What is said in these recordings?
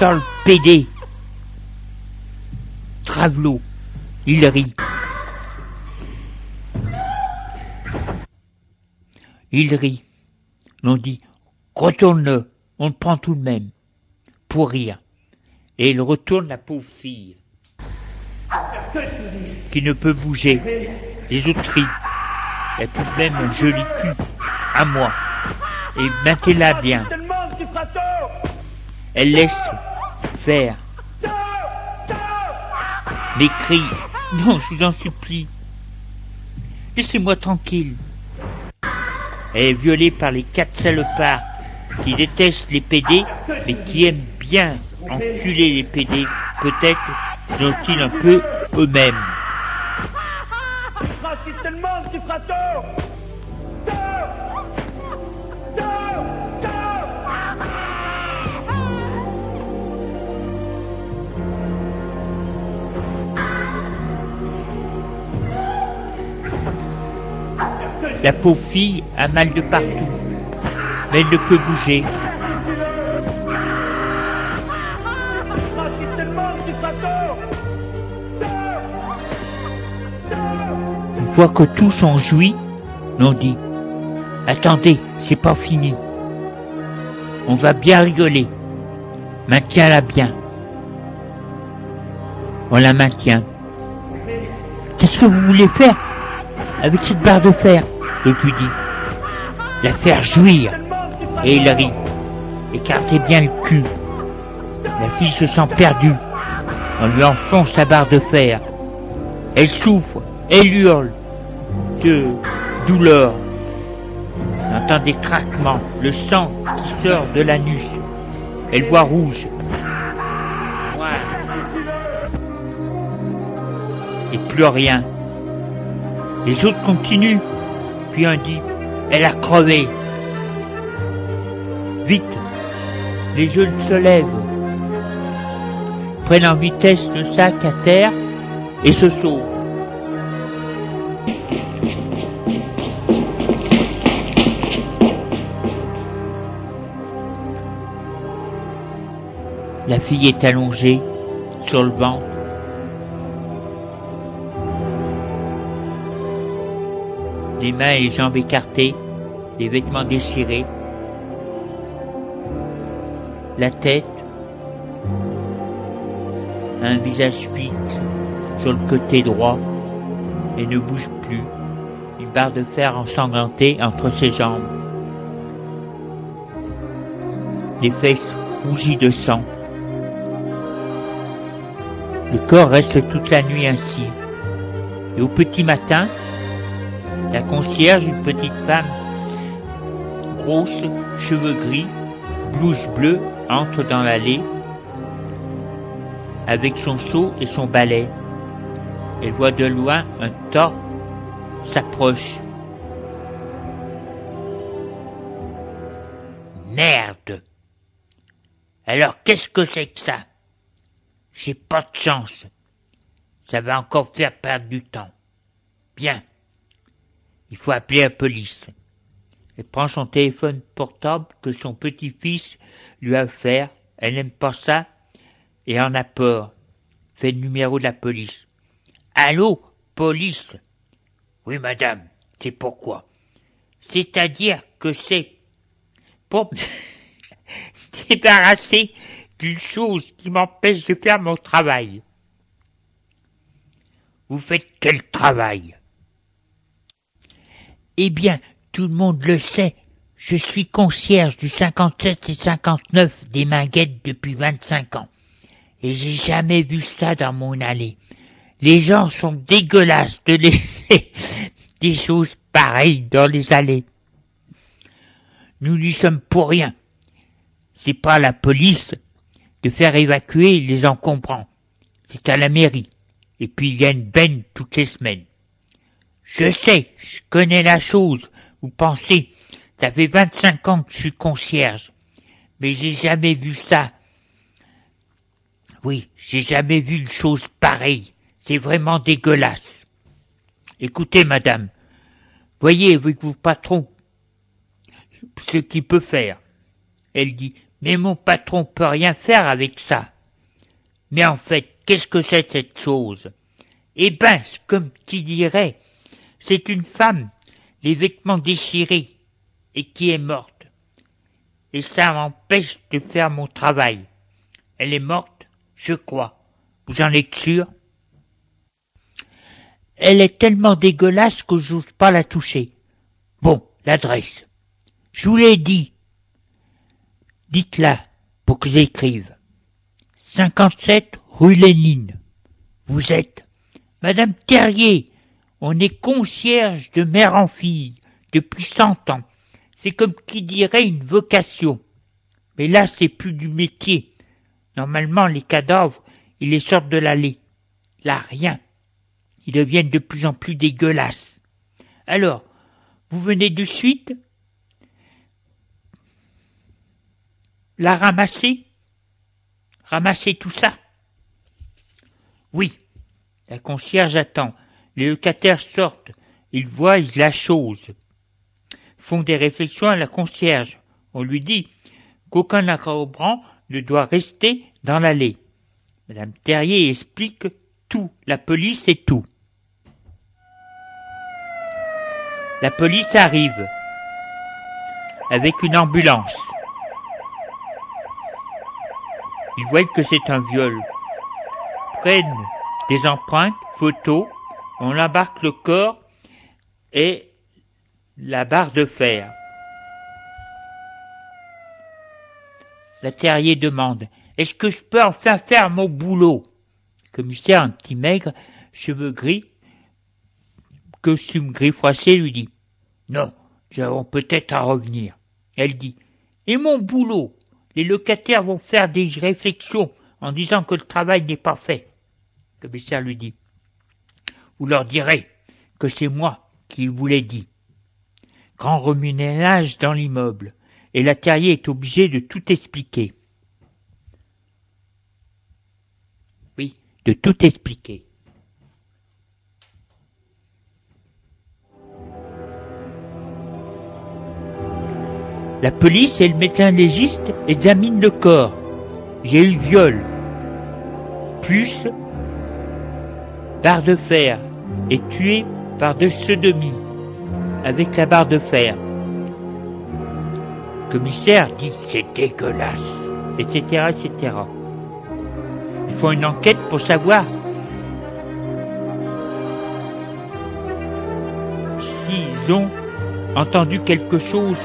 Sale pédé. Travelot, il rit. Il rit. On dit, retourne-le, on le prend tout de même. Pour rire. Et il retourne la pauvre fille. Qui ne peut bouger. Les autres rient. Elle a tout de même un joli cul. À moi. Et mettez-la bien. Elle laisse faire. Mes. Non, je vous en supplie. Laissez-moi tranquille. Elle est violée par les quatre salopards qui détestent les PD, mais qui aiment bien enculer les PD. Peut-être ont-ils un peu eux-mêmes. La pauvre fille a mal de partout, mais elle ne peut bouger. Une fois que tous ont joui, l'on dit Attendez, c'est pas fini. On va bien rigoler. Maintiens-la bien. On la maintient. Qu'est-ce que vous voulez faire avec cette barre de fer? Dit. La faire jouir. Et il rit. Écartez bien le cul. La fille se sent perdue. On lui enfonce sa barre de fer. Elle souffre, elle hurle de douleur. On entend des craquements, le sang qui sort de l'anus. Elle voit rouge. Et plus rien. Les autres continuent. Puis on dit, elle a crevé. Vite, les jeunes se lèvent, prennent en vitesse le sac à terre et se sauvent. La fille est allongée sur le ventre les mains et jambes écartées, les vêtements déchirés, la tête, un visage fixe sur le côté droit et ne bouge plus, une barre de fer ensanglantée entre ses jambes, les fesses rougies de sang. Le corps reste toute la nuit ainsi. Et au petit matin, la concierge, une petite femme grosse, cheveux gris, blouse bleue, entre dans l'allée avec son seau et son balai. Elle voit de loin un tas s'approche. Merde Alors qu'est-ce que c'est que ça? J'ai pas de chance. Ça va encore faire perdre du temps. Bien. Il faut appeler la police. Elle prend son téléphone portable que son petit-fils lui a offert. Elle n'aime pas ça et en a. Fait le numéro de la police. Allô, police? Oui, madame, c'est pourquoi? C'est-à-dire que c'est pour me débarrasser d'une chose qui m'empêche de faire mon travail. Vous faites quel travail? Eh bien, tout le monde le sait, je suis concierge du 57 et 59 des Minguettes depuis 25 ans. Et j'ai jamais vu ça dans mon allée. Les gens sont dégueulasses de laisser des choses pareilles dans les allées. Nous n'y sommes pour rien. C'est pas la police de faire évacuer les encombrants. C'est à la mairie. Et puis il y a une benne toutes les semaines. Je sais, je connais la chose. Vous pensez, ça fait 25 ans que je suis concierge. Mais j'ai jamais vu ça. Oui, j'ai jamais vu une chose pareille. C'est vraiment dégueulasse. Écoutez, madame, voyez avec vos patrons ce qu'il peut faire. Elle dit, Mais mon patron peut rien faire avec ça. Mais en fait, qu'est-ce que c'est cette chose? Eh ben, comme qui dirait, c'est une femme, les vêtements déchirés, et qui est morte. Et ça m'empêche de faire mon travail. Elle est morte, je crois. Vous en êtes sûr? Elle est tellement dégueulasse que j'ose pas la toucher. Bon, l'adresse. Je vous l'ai dit. Dites-la pour que j'écrive. 57 rue Lénine. Vous êtes Madame Terrier. On est concierge de mère en fille depuis cent ans. C'est comme qui dirait une vocation. Mais là, c'est plus du métier. Normalement, les cadavres, ils les sortent de l'allée. Là, rien. Ils deviennent de plus en plus dégueulasses. Alors, vous venez de suite? La ramasser? Ramasser tout ça? Oui. La concierge attend. Les locataires sortent. Ils voient la chose. Font des réflexions à la concierge. On lui dit qu'aucun accrobrant ne doit rester dans l'allée. Madame Terrier explique tout. La police et tout. La police arrive avec une ambulance. Ils voient que c'est un viol. Prennent des empreintes, photos, on embarque le corps et la barre de fer. La terrier demande Est-ce que je peux enfin faire mon boulot? Le commissaire, un petit maigre, cheveux gris, costume gris froissé, lui dit Non, nous peut-être à revenir. Elle dit Et mon boulot? Les locataires vont faire des réflexions en disant que le travail n'est pas fait. Le commissaire lui dit. Vous leur direz que c'est moi qui vous l'ai dit. Grand remunénage dans l'immeuble, et la terrier est obligé de tout expliquer. Oui, de tout expliquer. La police et le médecin légiste examinent le corps. J'ai eu viol, plus barre de fer, et tué par de sodomie avec la barre de fer. Le commissaire dit c'est dégueulasse, etc., etc. Ils font une enquête pour savoir s'ils ont entendu quelque chose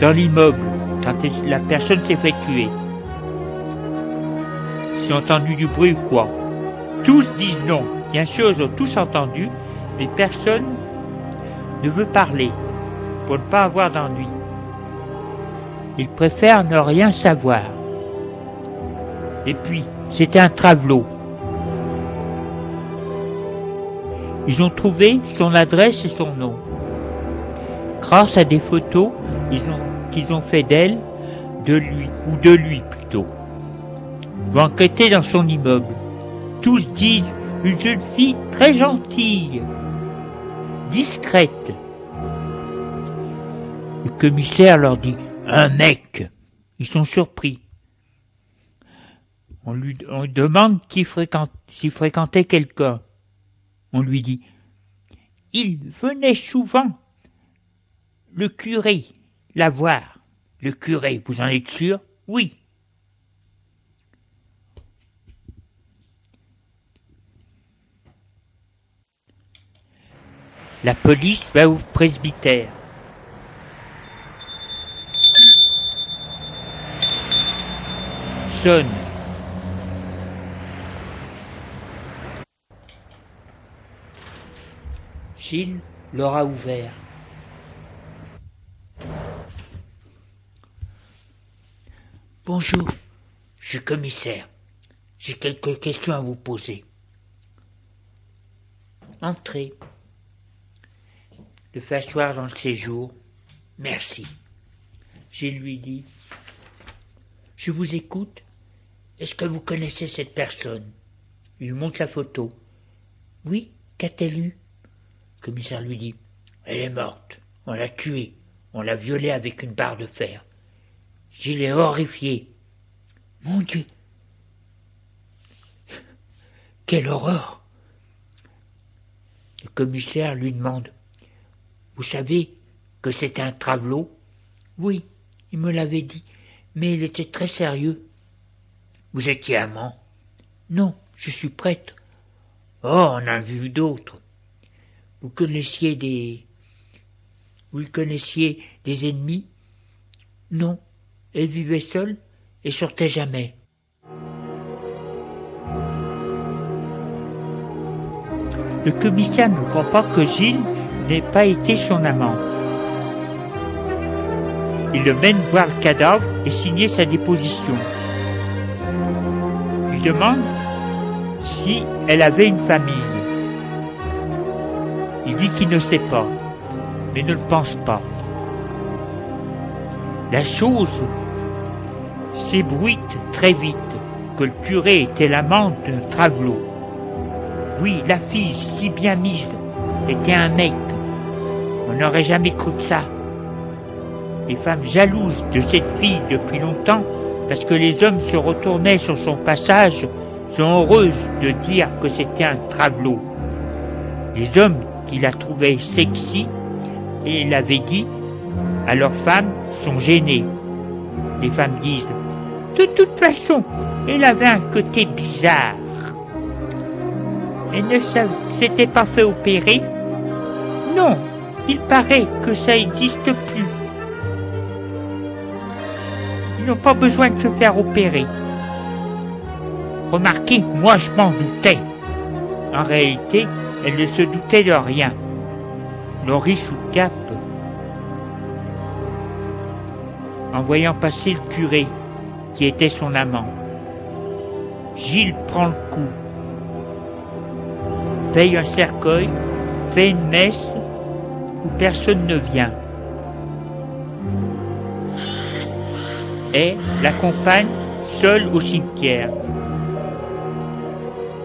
dans l'immeuble quand la personne s'est fait tuer. Ils ont entendu du bruit ou quoi? Tous disent non. Bien sûr, ils ont tous entendu, mais personne ne veut parler pour ne pas avoir d'ennui. Ils préfèrent ne rien savoir. Et puis, c'était un travelot. Ils ont trouvé son adresse et son nom. Grâce à des photos qu'ils ont fait d'elle, de lui, ou de lui plutôt. Vont enquêter dans son immeuble. Tous disent une jeune fille très gentille, discrète. Le commissaire leur dit un mec. Ils sont surpris. On lui, demande qui fréquente, s'il fréquentait quelqu'un. On lui dit il venait souvent. Le curé, la voir. Le curé, vous en êtes sûr? Oui. La police va au presbytère. Sonne. Gilles leur a ouvert. Bonjour, je suis commissaire. J'ai quelques questions à vous poser. Entrez. Le asseoir dans le séjour. Merci. Je lui dis Je vous écoute. Est-ce que vous connaissez cette personne? Il lui montre la photo. Oui, qu'a-t-elle eu Le commissaire lui dit Elle est morte. On l'a tuée. On l'a violée avec une barre de fer. Gilles est horrifié. Mon Dieu. Quelle horreur. Le commissaire lui demande. Vous savez que c'est un travelot? Oui, il me l'avait dit, mais il était très sérieux. Vous étiez amant? Non, je suis prêtre. Oh, on a vu d'autres. Vous connaissiez des. Vous connaissiez des ennemis? Non, elle vivait seule et sortait jamais. Le commissaire ne croit pas que Gilles n'ait pas été son amant. Il le mène voir le cadavre et signer sa déposition. Il demande si elle avait une famille. Il dit qu'il ne sait pas, mais ne le pense pas. La chose s'ébruite très vite que le curé était l'amant d'un travelot. Oui, la fille si bien mise était un mec. On n'aurait jamais cru ça. Les femmes jalouses de cette fille depuis longtemps, parce que les hommes se retournaient sur son passage, sont heureuses de dire que c'était un travelot. Les hommes qui la trouvaient sexy et l'avaient dit à leurs femmes sont gênés. Les femmes disent De toute façon, elle avait un côté bizarre. Elle ne s'était pas fait opérer Non, il paraît que ça n'existe plus. Ils n'ont pas besoin de se faire opérer. Remarquez, moi je m'en doutais. En réalité, elle ne se doutait de rien. Laurie sous cap, en voyant passer le curé, qui était son amant. Gilles prend le coup paye un cercueil, fait une messe personne ne vient. Et l'accompagne seul au cimetière.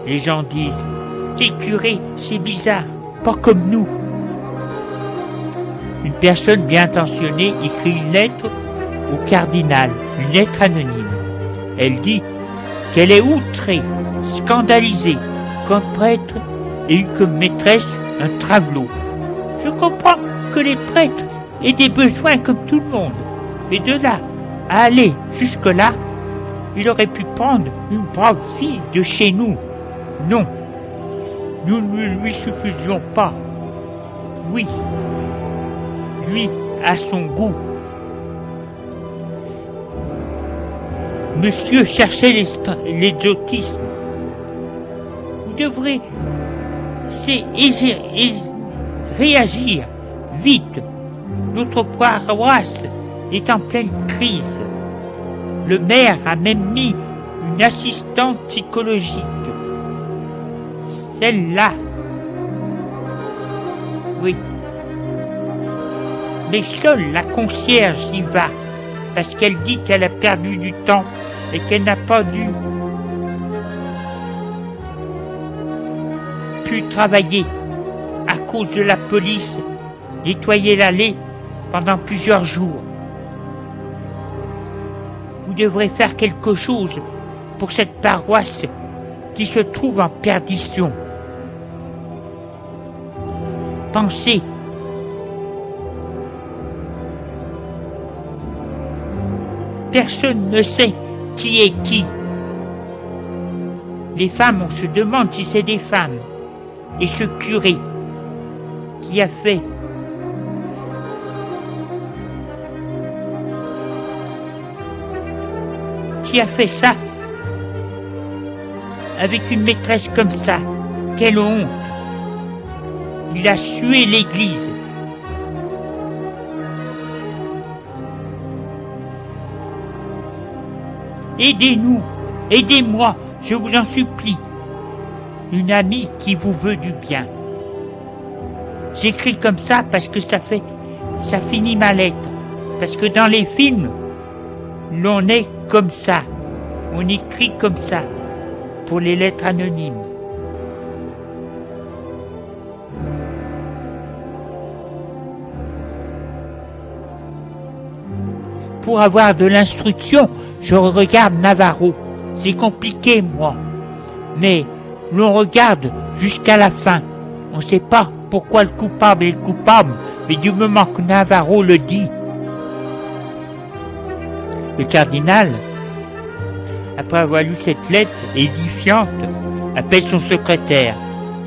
Les gens disent T'es curé, c'est bizarre, pas comme nous. Une personne bien intentionnée écrit une lettre au cardinal, une lettre anonyme. Elle dit qu'elle est outrée, scandalisée, comme prêtre et eu comme maîtresse un travelot. Je comprends que les prêtres aient des besoins comme tout le monde, mais de là à aller jusque-là, il aurait pu prendre une brave fille de chez nous. Non, nous ne lui suffisions pas. Oui, lui a son goût. Monsieur cherchait l'exotisme. Vous devrez c'est réagir vite. Notre paroisse est en pleine crise. Le maire a même mis une assistante psychologique. Celle-là. Oui. Mais seule la concierge y va, parce qu'elle dit qu'elle a perdu du temps et qu'elle n'a pas dû travailler à de la police, nettoyer l'allée pendant plusieurs jours. Vous devrez faire quelque chose pour cette paroisse qui se trouve en perdition. Pensez. Personne ne sait qui est qui. Les femmes, on se demande si c'est des femmes et ce curé qui a fait qui a fait ça? Avec une maîtresse comme ça. Quelle honte Il a sué l'Église. Aidez-nous, aidez-moi, je vous en supplie une amie qui vous veut du bien. J'écris comme ça parce que ça fait, ça finit ma lettre. Parce que dans les films, l'on est comme ça. On écrit comme ça pour les lettres anonymes. pour avoir de l'instruction, je regarde Navarro. C'est compliqué, moi. Mais l'on regarde jusqu'à la fin. On ne sait pas pourquoi le coupable est le coupable, mais du moment que Navarro le dit, le cardinal, après avoir lu cette lettre édifiante, appelle son secrétaire.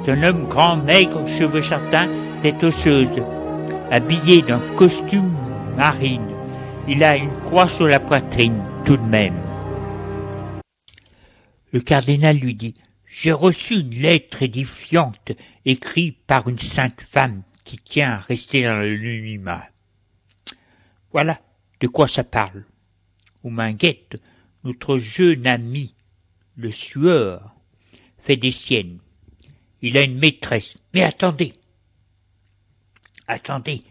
C'est un homme grand, maigre, cheveux châtains, tête osseuse, habillé d'un costume marine. Il a une croix sur la poitrine, tout de même. Le cardinal lui dit J'ai reçu une lettre édifiante écrite par une sainte femme qui tient à rester dans l'anonymat. Voilà de quoi ça parle. Ou Minguette, notre jeune ami, le sueur, fait des siennes. Il a une maîtresse. Mais attendez. Attendez.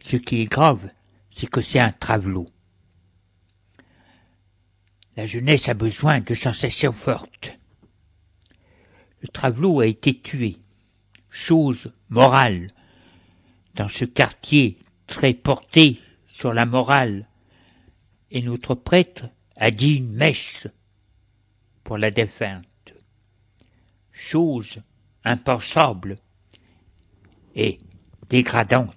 Ce qui est grave, c'est que c'est un travelot. La jeunesse a besoin de sensations fortes. Travelot a été tué. Chose morale. Dans ce quartier très porté sur la morale. Et notre prêtre a dit une messe pour la défunte. Chose impensable et dégradante.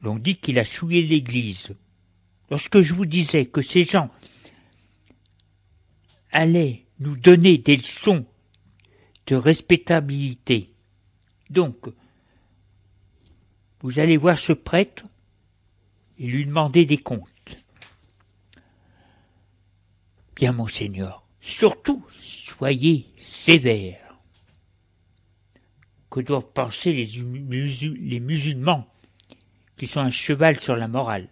L'on dit qu'il a souillé l'Église. Lorsque je vous disais que ces gens allaient nous donner des leçons de respectabilité, donc vous allez voir ce prêtre et lui demander des comptes. Bien, monseigneur, surtout soyez sévère. Que doivent penser les, musulmans qui sont un cheval sur la morale?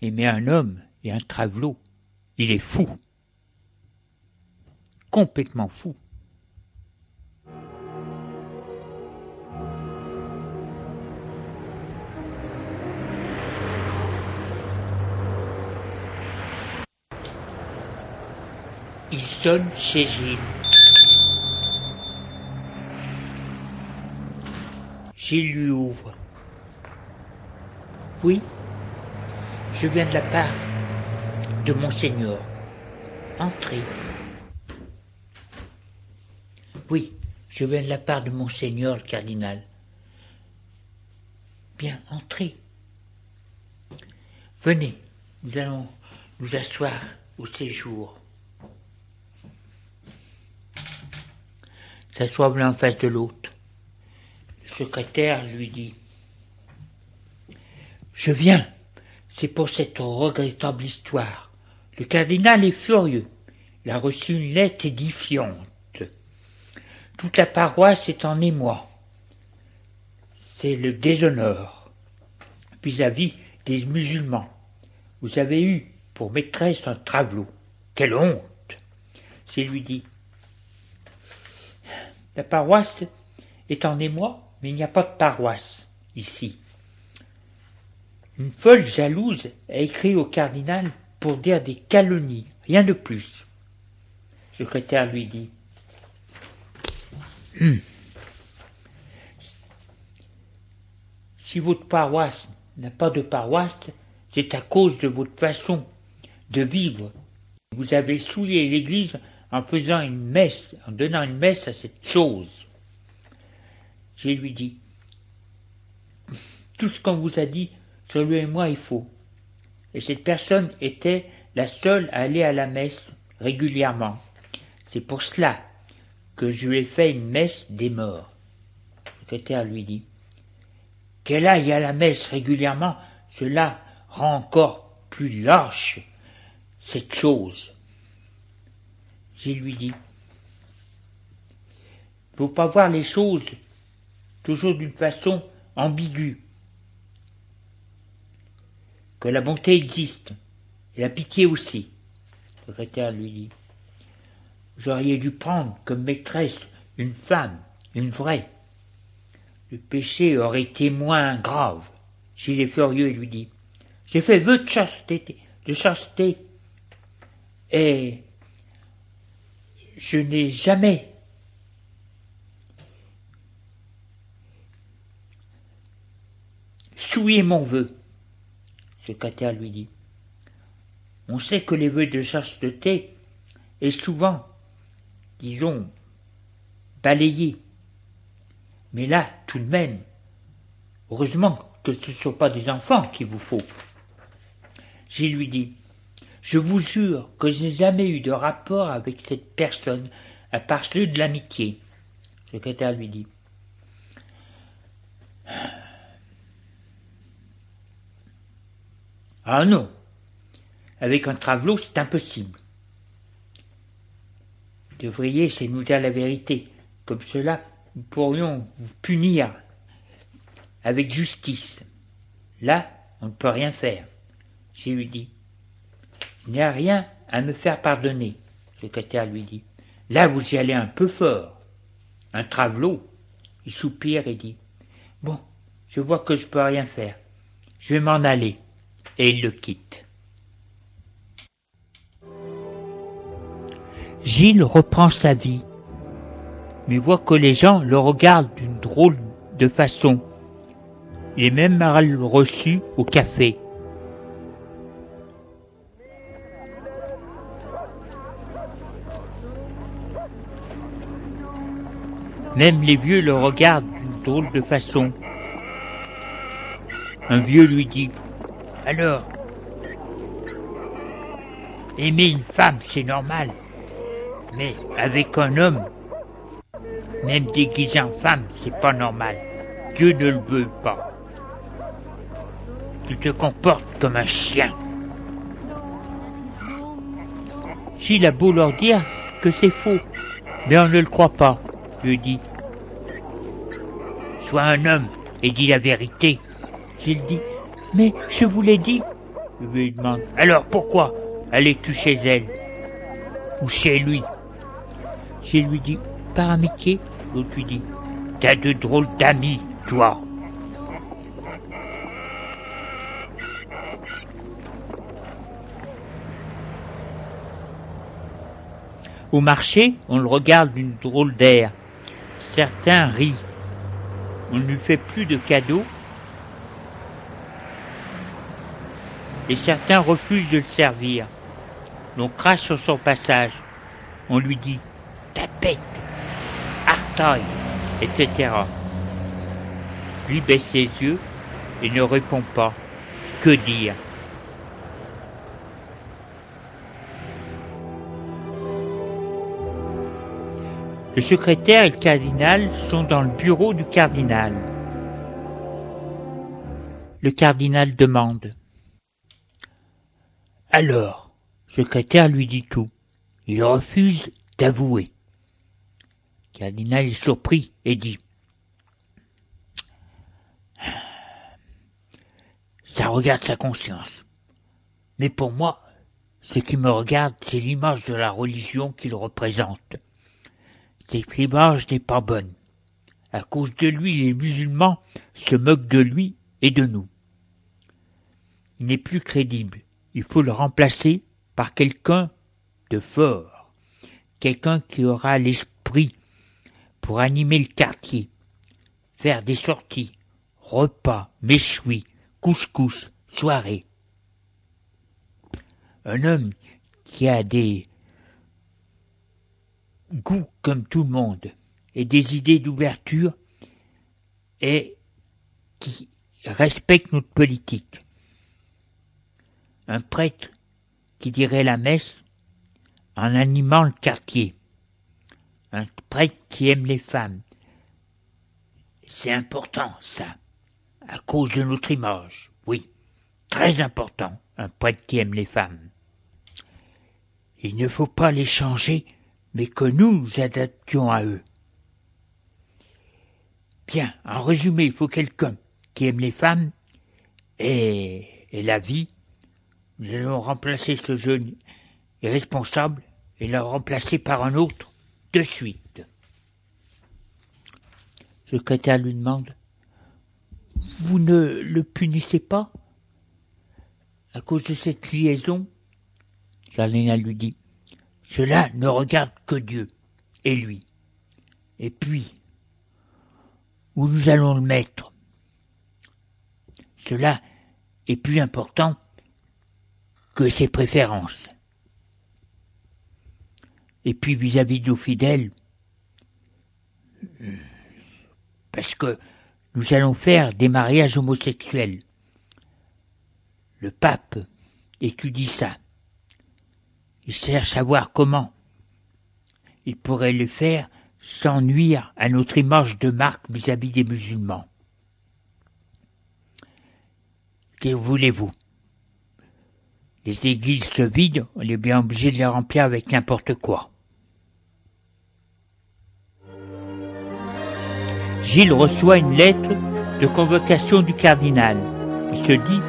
Aimer un homme et un travelot, il est fou. Complètement fou. Il sonne chez Gilles. Gilles lui ouvre. Oui, je viens de la part de Monseigneur. Entrez. Oui, je viens de la part de Monseigneur le cardinal. Bien, entrez. Venez, nous allons nous asseoir au séjour. s'assoient l'un en face de l'autre. Le secrétaire lui dit Je viens, c'est pour cette regrettable histoire. Le cardinal est furieux. Il a reçu une lettre édifiante. Toute la paroisse est en émoi. C'est le déshonneur vis-à-vis des musulmans. Vous avez eu pour maîtresse un travelot. Quelle honte C'est lui dit la paroisse est en émoi, mais il n'y a pas de paroisse ici. Une folle jalouse a écrit au cardinal pour dire des calomnies, rien de plus. Le secrétaire lui dit. Si votre paroisse n'a pas de paroisse, c'est à cause de votre façon de vivre. Vous avez souillé l'Église en faisant une messe, en donnant une messe à cette chose. Je lui dis, tout ce qu'on vous a dit sur lui et moi est faux. Et cette personne était la seule à aller à la messe régulièrement. C'est pour cela que je lui ai fait une messe des morts. Le secrétaire lui dit, qu'elle aille à la messe régulièrement, cela rend encore plus lâche cette chose. Je lui dis, faut pas voir les choses toujours d'une façon ambiguë. Que la bonté existe, et la pitié aussi. Le secrétaire lui dit, vous auriez dû prendre comme maîtresse une femme, une vraie. Le péché aurait été moins grave. S'il est furieux et lui dit, j'ai fait vœu de chasteté, de chasteté, et je n'ai jamais souillé mon vœu. secrétaire lui dit. On sait que les vœux de chasteté est souvent, disons, balayé. Mais là, tout de même, heureusement que ce ne sont pas des enfants qu'il vous faut. J'ai lui dit, je vous jure que je n'ai jamais eu de rapport avec cette personne, à part celui de l'amitié. Le secrétaire lui dit, ah non, avec un travelot, c'est impossible. Devriez, c'est nous dire la vérité. Comme cela, nous pourrions vous punir avec justice. Là, on ne peut rien faire. J'ai lui dit. Il n'y a rien à me faire pardonner, le secrétaire lui dit. Là, vous y allez un peu fort. Un travelot. Il soupire et dit. Bon, je vois que je peux rien faire. Je vais m'en aller. Et il le quitte. Gilles reprend sa vie, mais voit que les gens le regardent d'une drôle de façon. Il est même mal reçu au café. Même les vieux le regardent d'une drôle de façon. Un vieux lui dit Alors, aimer une femme, c'est normal. Mais avec un homme, même déguisé en femme, c'est pas normal. Dieu ne le veut pas. Tu te comportes comme un chien. Gilles a beau leur dire que c'est faux, mais on ne le croit pas, lui dit. Sois un homme et dis la vérité. Gilles dit, mais je vous l'ai dit. Je lui demande, alors pourquoi allais-tu chez elle Ou chez lui? Je lui dis, par amitié, l'autre lui dit, t'as de drôles d'amis, toi. Au marché, on le regarde d'une drôle d'air. Certains rient. On ne lui fait plus de cadeaux. Et certains refusent de le servir. On crache sur son passage. On lui dit tapette, artaille, etc. Lui baisse ses yeux et ne répond pas. Que dire? Le secrétaire et le cardinal sont dans le bureau du cardinal. Le cardinal demande. Alors, le secrétaire lui dit tout. Il refuse d'avouer. Cardinal est surpris et dit Ça regarde sa conscience. Mais pour moi, ce qui me regarde, c'est l'image de la religion qu'il représente. Cette image n'est pas bonne. À cause de lui, les musulmans se moquent de lui et de nous. Il n'est plus crédible. Il faut le remplacer par quelqu'un de fort, quelqu'un qui aura l'esprit pour animer le quartier, faire des sorties, repas, méchoui, couscous, soirée. Un homme qui a des goûts comme tout le monde et des idées d'ouverture et qui respecte notre politique. Un prêtre qui dirait la messe en animant le quartier un prêtre qui aime les femmes. C'est important, ça, à cause de notre image, oui, très important, un prêtre qui aime les femmes. Il ne faut pas les changer, mais que nous nous adaptions à eux. Bien, en résumé, il faut quelqu'un qui aime les femmes et, et la vie. Nous allons remplacer ce jeune irresponsable et le remplacer par un autre de suite. Le secrétaire lui demande Vous ne le punissez pas À cause de cette liaison? Cardinal lui dit Cela ne regarde que Dieu et lui. Et puis, où nous allons le mettre? Cela est plus important que ses préférences. Et puis vis-à-vis de nos fidèles, parce que nous allons faire des mariages homosexuels. Le pape étudie ça. Il cherche à voir comment il pourrait le faire sans nuire à notre image de marque vis-à-vis des musulmans. Que voulez-vous? Les églises se vident, on est bien obligé de les remplir avec n'importe quoi. Gilles reçoit une lettre de convocation du cardinal. Il se dit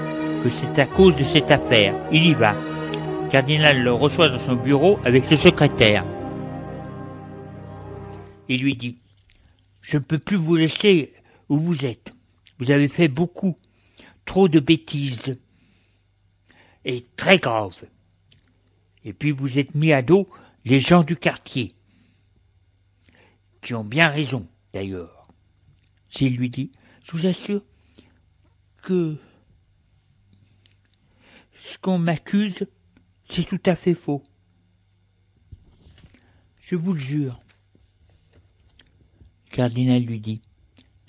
que c'est à cause de cette affaire. Il y va. Le cardinal le reçoit dans son bureau avec le secrétaire. Il lui dit Je ne peux plus vous laisser où vous êtes. Vous avez fait beaucoup, trop de bêtises, et très graves. Et puis vous êtes mis à dos les gens du quartier, qui ont bien raison d'ailleurs. S'il lui dit, je vous assure que ce qu'on m'accuse, c'est tout à fait faux. Je vous le jure. Le cardinal lui dit,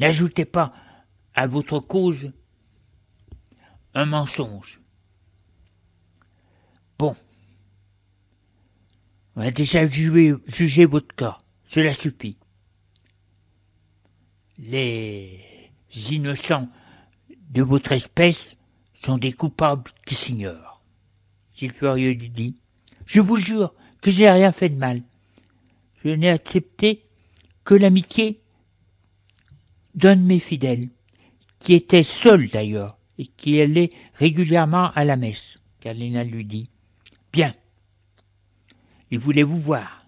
n'ajoutez pas à votre cause un mensonge. Bon, on a déjà jugé votre cas, cela suffit les innocents de votre espèce sont des coupables qui s'ignorent. Gilles Furieux lui dit, je vous jure que j'ai rien fait de mal. Je n'ai accepté que l'amitié d'un de mes fidèles, qui était seul d'ailleurs, et qui allait régulièrement à la messe. Cardinal lui dit, bien, il voulait vous voir.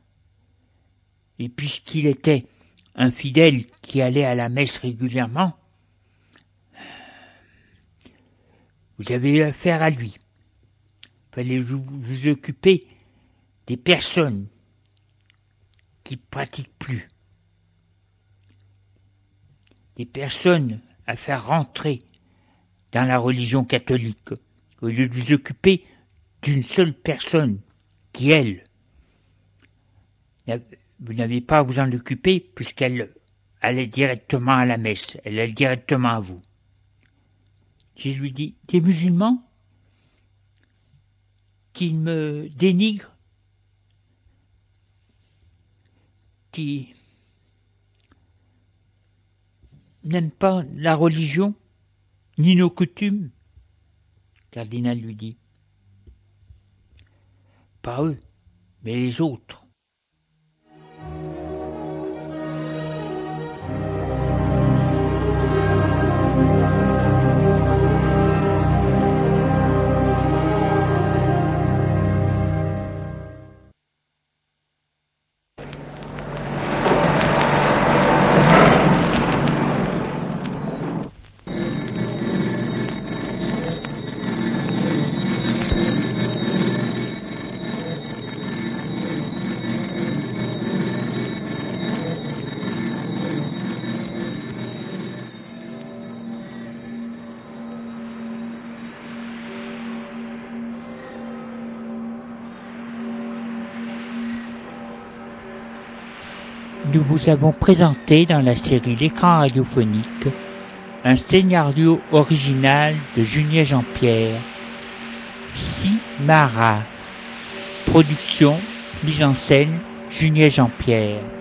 Et puisqu'il était un fidèle qui allait à la messe régulièrement, vous avez affaire à lui. Fallait vous, vous occuper des personnes qui pratiquent plus. Des personnes à faire rentrer dans la religion catholique, au lieu de vous occuper d'une seule personne qui, elle, vous n'avez pas à vous en occuper puisqu'elle allait directement à la messe, elle allait directement à vous. Je lui dis, des musulmans qui me dénigrent, qui n'aiment pas la religion, ni nos coutumes, cardinal lui dit. Pas eux, mais les autres. Vous avons présenté dans la série L'écran radiophonique un scénario original de Julien Jean-Pierre, Simara. Production, mise en scène, Julien Jean-Pierre.